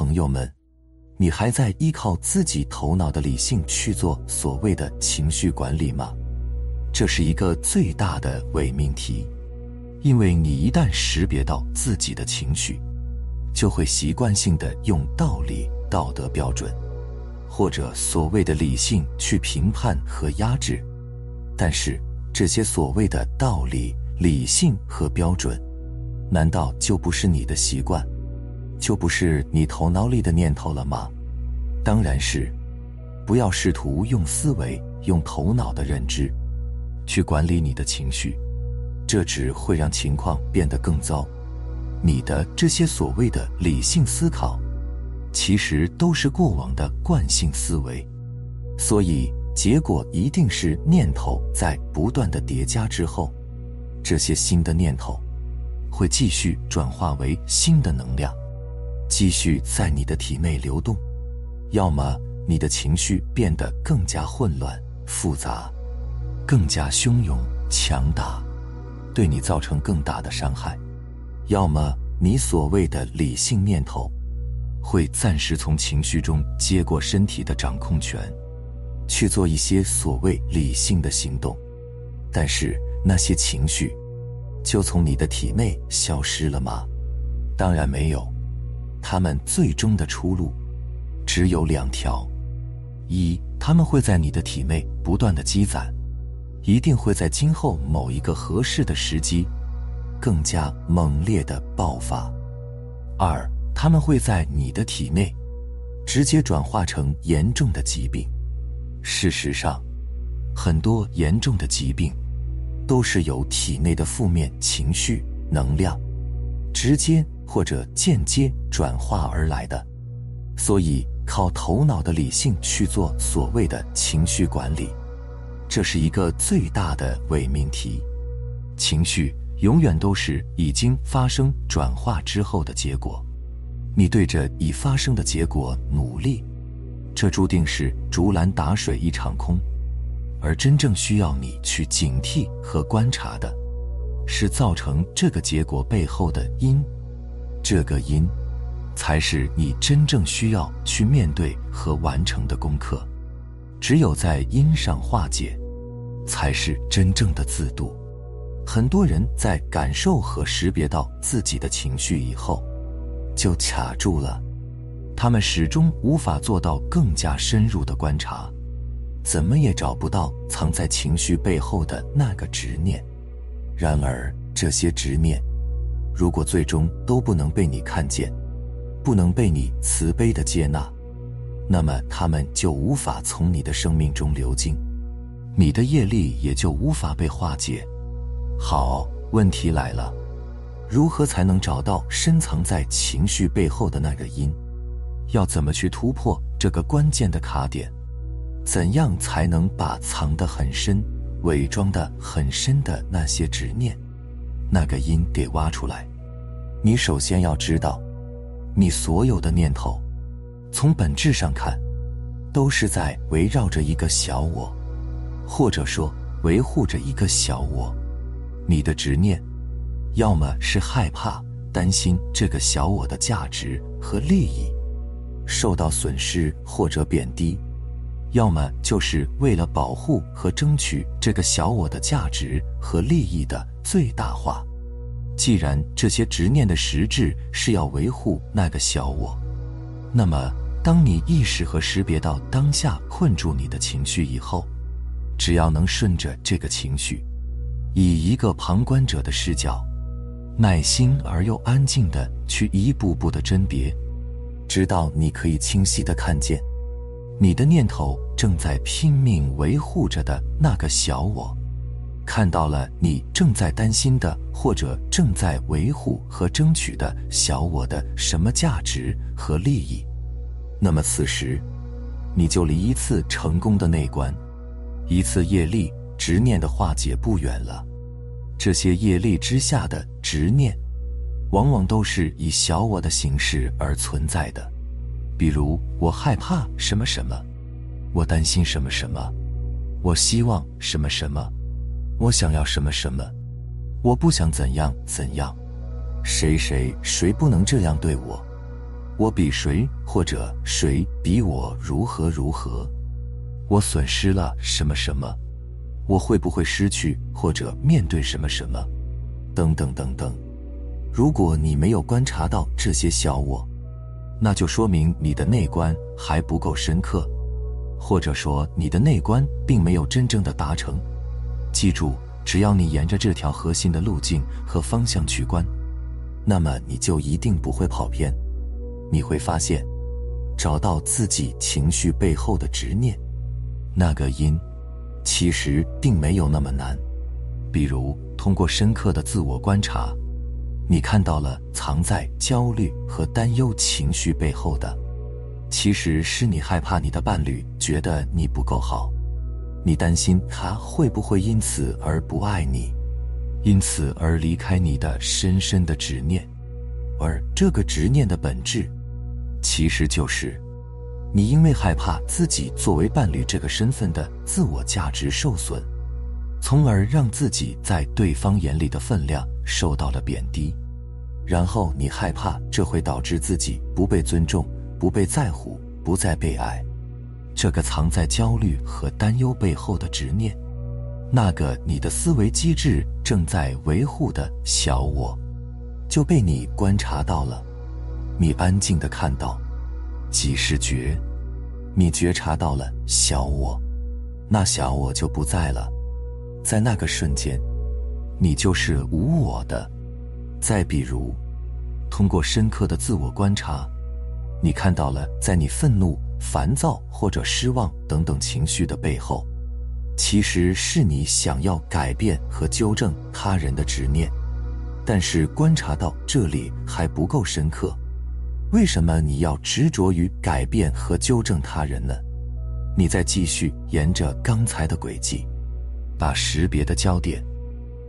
朋友们，你还在依靠自己头脑的理性去做所谓的情绪管理吗？这是一个最大的伪命题，因为你一旦识别到自己的情绪，就会习惯性的用道理、道德标准，或者所谓的理性去评判和压制。但是这些所谓的道理、理性和标准，难道就不是你的习惯？就不是你头脑里的念头了吗？当然是。不要试图用思维、用头脑的认知去管理你的情绪，这只会让情况变得更糟。你的这些所谓的理性思考，其实都是过往的惯性思维，所以结果一定是念头在不断的叠加之后，这些新的念头会继续转化为新的能量。继续在你的体内流动，要么你的情绪变得更加混乱、复杂，更加汹涌、强大，对你造成更大的伤害；要么你所谓的理性念头，会暂时从情绪中接过身体的掌控权，去做一些所谓理性的行动，但是那些情绪就从你的体内消失了吗？当然没有。他们最终的出路只有两条：一，他们会在你的体内不断的积攒，一定会在今后某一个合适的时机更加猛烈的爆发；二，他们会在你的体内直接转化成严重的疾病。事实上，很多严重的疾病都是由体内的负面情绪能量直接。或者间接转化而来的，所以靠头脑的理性去做所谓的情绪管理，这是一个最大的伪命题。情绪永远都是已经发生转化之后的结果，你对着已发生的结果努力，这注定是竹篮打水一场空。而真正需要你去警惕和观察的，是造成这个结果背后的因。这个因，才是你真正需要去面对和完成的功课。只有在因上化解，才是真正的自度。很多人在感受和识别到自己的情绪以后，就卡住了，他们始终无法做到更加深入的观察，怎么也找不到藏在情绪背后的那个执念。然而，这些执念。如果最终都不能被你看见，不能被你慈悲的接纳，那么他们就无法从你的生命中流经，你的业力也就无法被化解。好，问题来了，如何才能找到深藏在情绪背后的那个因？要怎么去突破这个关键的卡点？怎样才能把藏得很深、伪装得很深的那些执念，那个因给挖出来？你首先要知道，你所有的念头，从本质上看，都是在围绕着一个小我，或者说维护着一个小我。你的执念，要么是害怕、担心这个小我的价值和利益受到损失或者贬低，要么就是为了保护和争取这个小我的价值和利益的最大化。既然这些执念的实质是要维护那个小我，那么当你意识和识别到当下困住你的情绪以后，只要能顺着这个情绪，以一个旁观者的视角，耐心而又安静的去一步步的甄别，直到你可以清晰的看见，你的念头正在拼命维护着的那个小我。看到了你正在担心的，或者正在维护和争取的小我的什么价值和利益，那么此时，你就离一次成功的内观，一次业力执念的化解不远了。这些业力之下的执念，往往都是以小我的形式而存在的，比如我害怕什么什么，我担心什么什么，我希望什么什么。我想要什么什么，我不想怎样怎样，谁谁谁不能这样对我，我比谁，或者谁比我如何如何？我损失了什么什么？我会不会失去或者面对什么什么？等等等等。如果你没有观察到这些小我，那就说明你的内观还不够深刻，或者说你的内观并没有真正的达成。记住，只要你沿着这条核心的路径和方向去观，那么你就一定不会跑偏。你会发现，找到自己情绪背后的执念，那个因，其实并没有那么难。比如，通过深刻的自我观察，你看到了藏在焦虑和担忧情绪背后的，其实是你害怕你的伴侣觉得你不够好，你担心他会不会因此而不爱你，因此而离开你的深深的执念，而这个执念的本质。其实就是，你因为害怕自己作为伴侣这个身份的自我价值受损，从而让自己在对方眼里的分量受到了贬低，然后你害怕这会导致自己不被尊重、不被在乎、不再被爱。这个藏在焦虑和担忧背后的执念，那个你的思维机制正在维护的小我，就被你观察到了。你安静的看到，即是觉，你觉察到了小我，那小我就不在了，在那个瞬间，你就是无我的。再比如，通过深刻的自我观察，你看到了在你愤怒、烦躁或者失望等等情绪的背后，其实是你想要改变和纠正他人的执念，但是观察到这里还不够深刻。为什么你要执着于改变和纠正他人呢？你再继续沿着刚才的轨迹，把识别的焦点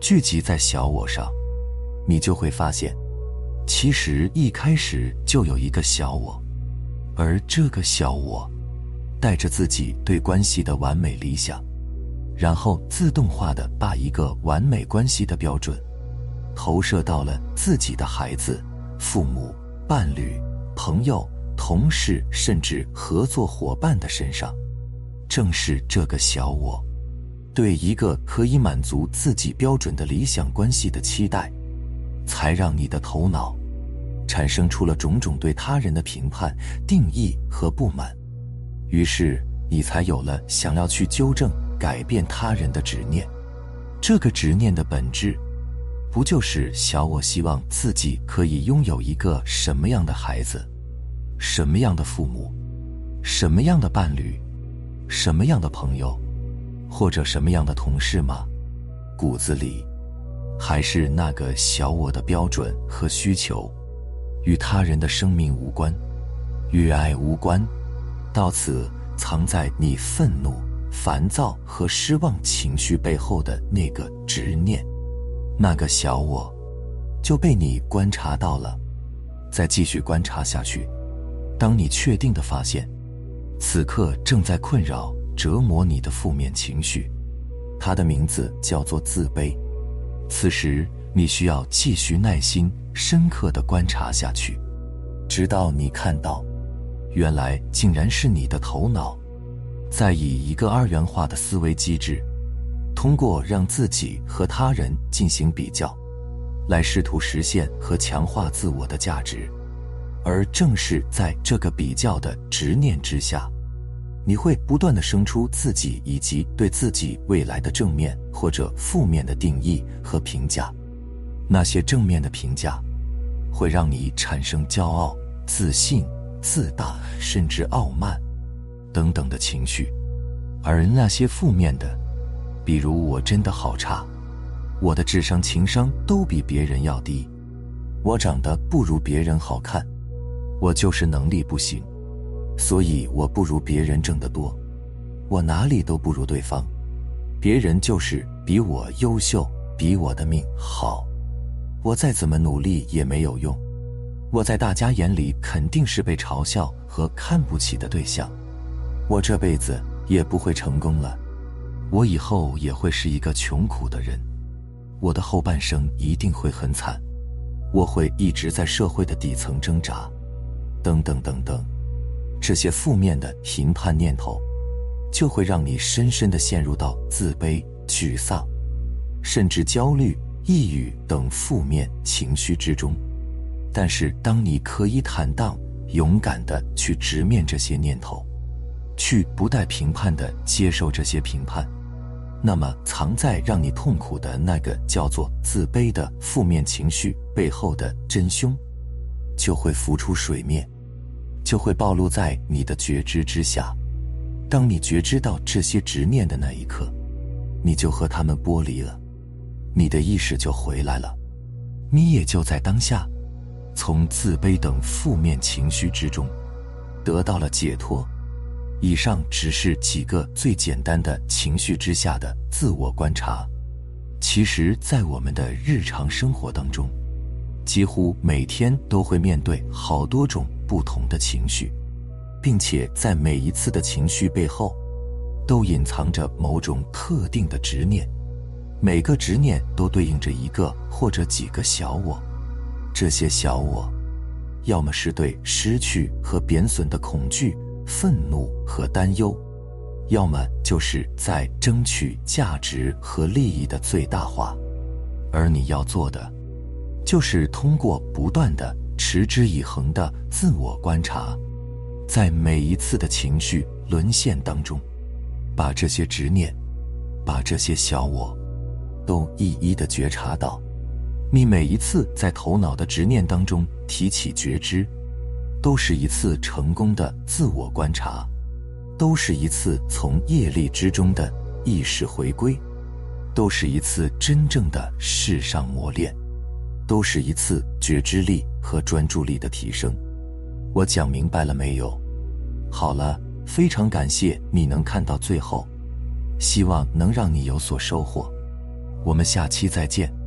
聚集在小我上，你就会发现，其实一开始就有一个小我，而这个小我带着自己对关系的完美理想，然后自动化的把一个完美关系的标准投射到了自己的孩子、父母。伴侣、朋友、同事，甚至合作伙伴的身上，正是这个小我，对一个可以满足自己标准的理想关系的期待，才让你的头脑产生出了种种对他人的评判、定义和不满，于是你才有了想要去纠正、改变他人的执念。这个执念的本质。不就是小我希望自己可以拥有一个什么样的孩子，什么样的父母，什么样的伴侣，什么样的朋友，或者什么样的同事吗？骨子里，还是那个小我的标准和需求，与他人的生命无关，与爱无关。到此，藏在你愤怒、烦躁和失望情绪背后的那个执念。那个小我，就被你观察到了。再继续观察下去，当你确定的发现，此刻正在困扰、折磨你的负面情绪，它的名字叫做自卑。此时，你需要继续耐心、深刻的观察下去，直到你看到，原来竟然是你的头脑，在以一个二元化的思维机制。通过让自己和他人进行比较，来试图实现和强化自我的价值，而正是在这个比较的执念之下，你会不断的生出自己以及对自己未来的正面或者负面的定义和评价。那些正面的评价，会让你产生骄傲、自信、自大，甚至傲慢等等的情绪，而那些负面的。比如我真的好差，我的智商、情商都比别人要低，我长得不如别人好看，我就是能力不行，所以我不如别人挣得多，我哪里都不如对方，别人就是比我优秀，比我的命好，我再怎么努力也没有用，我在大家眼里肯定是被嘲笑和看不起的对象，我这辈子也不会成功了。我以后也会是一个穷苦的人，我的后半生一定会很惨，我会一直在社会的底层挣扎，等等等等，这些负面的评判念头，就会让你深深的陷入到自卑、沮丧，甚至焦虑、抑郁等负面情绪之中。但是，当你可以坦荡、勇敢的去直面这些念头，去不带评判的接受这些评判，那么藏在让你痛苦的那个叫做自卑的负面情绪背后的真凶，就会浮出水面。就会暴露在你的觉知之下。当你觉知到这些执念的那一刻，你就和他们剥离了，你的意识就回来了，你也就在当下，从自卑等负面情绪之中得到了解脱。以上只是几个最简单的情绪之下的自我观察。其实，在我们的日常生活当中，几乎每天都会面对好多种。不同的情绪，并且在每一次的情绪背后，都隐藏着某种特定的执念。每个执念都对应着一个或者几个小我。这些小我，要么是对失去和贬损的恐惧、愤怒和担忧，要么就是在争取价值和利益的最大化。而你要做的，就是通过不断的。持之以恒的自我观察，在每一次的情绪沦陷当中，把这些执念，把这些小我，都一一的觉察到。你每一次在头脑的执念当中提起觉知，都是一次成功的自我观察，都是一次从业力之中的意识回归，都是一次真正的世上磨练。都是一次觉知力和专注力的提升。我讲明白了没有？好了，非常感谢你能看到最后，希望能让你有所收获。我们下期再见。